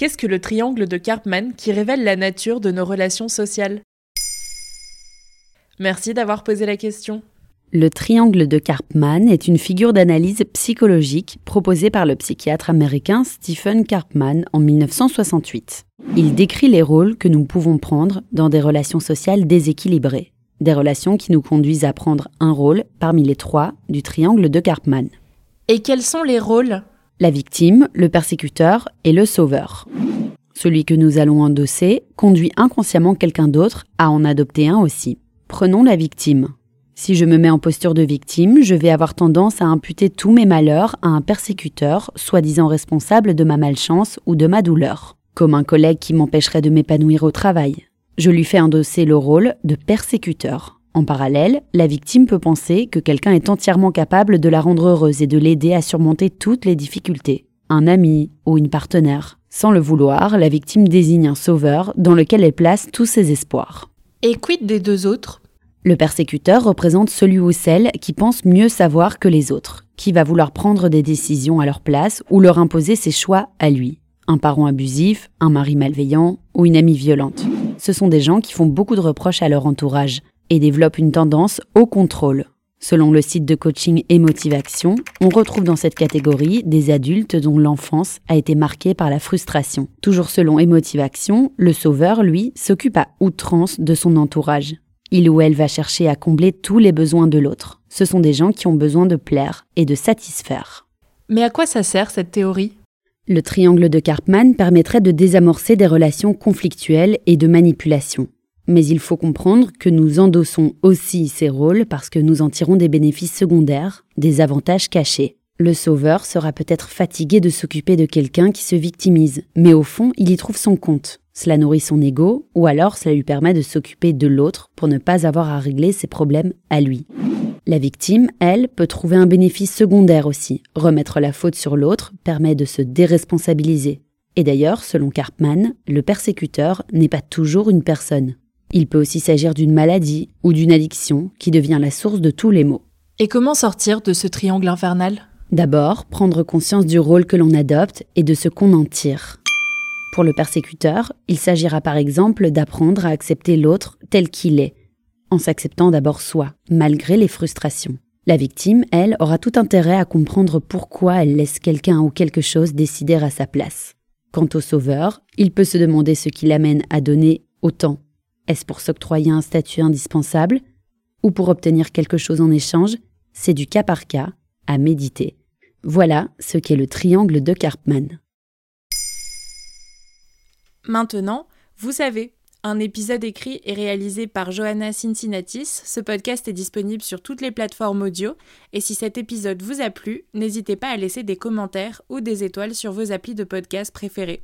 Qu'est-ce que le triangle de Karpman qui révèle la nature de nos relations sociales? Merci d'avoir posé la question. Le triangle de Karpman est une figure d'analyse psychologique proposée par le psychiatre américain Stephen Karpman en 1968. Il décrit les rôles que nous pouvons prendre dans des relations sociales déséquilibrées, des relations qui nous conduisent à prendre un rôle parmi les trois du triangle de Karpman. Et quels sont les rôles? La victime, le persécuteur et le sauveur. Celui que nous allons endosser conduit inconsciemment quelqu'un d'autre à en adopter un aussi. Prenons la victime. Si je me mets en posture de victime, je vais avoir tendance à imputer tous mes malheurs à un persécuteur, soi-disant responsable de ma malchance ou de ma douleur, comme un collègue qui m'empêcherait de m'épanouir au travail. Je lui fais endosser le rôle de persécuteur. En parallèle, la victime peut penser que quelqu'un est entièrement capable de la rendre heureuse et de l'aider à surmonter toutes les difficultés. Un ami ou une partenaire. Sans le vouloir, la victime désigne un sauveur dans lequel elle place tous ses espoirs. Et quid des deux autres? Le persécuteur représente celui ou celle qui pense mieux savoir que les autres, qui va vouloir prendre des décisions à leur place ou leur imposer ses choix à lui. Un parent abusif, un mari malveillant ou une amie violente. Ce sont des gens qui font beaucoup de reproches à leur entourage et développent une tendance au contrôle. Selon le site de coaching Action, on retrouve dans cette catégorie des adultes dont l'enfance a été marquée par la frustration. Toujours selon Action, le sauveur, lui, s'occupe à outrance de son entourage. Il ou elle va chercher à combler tous les besoins de l'autre. Ce sont des gens qui ont besoin de plaire et de satisfaire. Mais à quoi ça sert cette théorie? Le triangle de Karpman permettrait de désamorcer des relations conflictuelles et de manipulation. Mais il faut comprendre que nous endossons aussi ces rôles parce que nous en tirons des bénéfices secondaires, des avantages cachés. Le sauveur sera peut-être fatigué de s'occuper de quelqu'un qui se victimise, mais au fond, il y trouve son compte. Cela nourrit son ego, ou alors cela lui permet de s'occuper de l'autre pour ne pas avoir à régler ses problèmes à lui. La victime, elle, peut trouver un bénéfice secondaire aussi. Remettre la faute sur l'autre permet de se déresponsabiliser. Et d'ailleurs, selon Karpman, le persécuteur n'est pas toujours une personne. Il peut aussi s'agir d'une maladie ou d'une addiction qui devient la source de tous les maux. Et comment sortir de ce triangle infernal? D'abord, prendre conscience du rôle que l'on adopte et de ce qu'on en tire. Pour le persécuteur, il s'agira par exemple d'apprendre à accepter l'autre tel qu'il est, en s'acceptant d'abord soi, malgré les frustrations. La victime, elle, aura tout intérêt à comprendre pourquoi elle laisse quelqu'un ou quelque chose décider à sa place. Quant au sauveur, il peut se demander ce qui l'amène à donner autant. Est-ce pour s'octroyer un statut indispensable ou pour obtenir quelque chose en échange? C'est du cas par cas, à méditer. Voilà ce qu'est le triangle de Karpman. Maintenant, vous savez, un épisode écrit et réalisé par Johanna Cincinnatis. Ce podcast est disponible sur toutes les plateformes audio. Et si cet épisode vous a plu, n'hésitez pas à laisser des commentaires ou des étoiles sur vos applis de podcast préférés.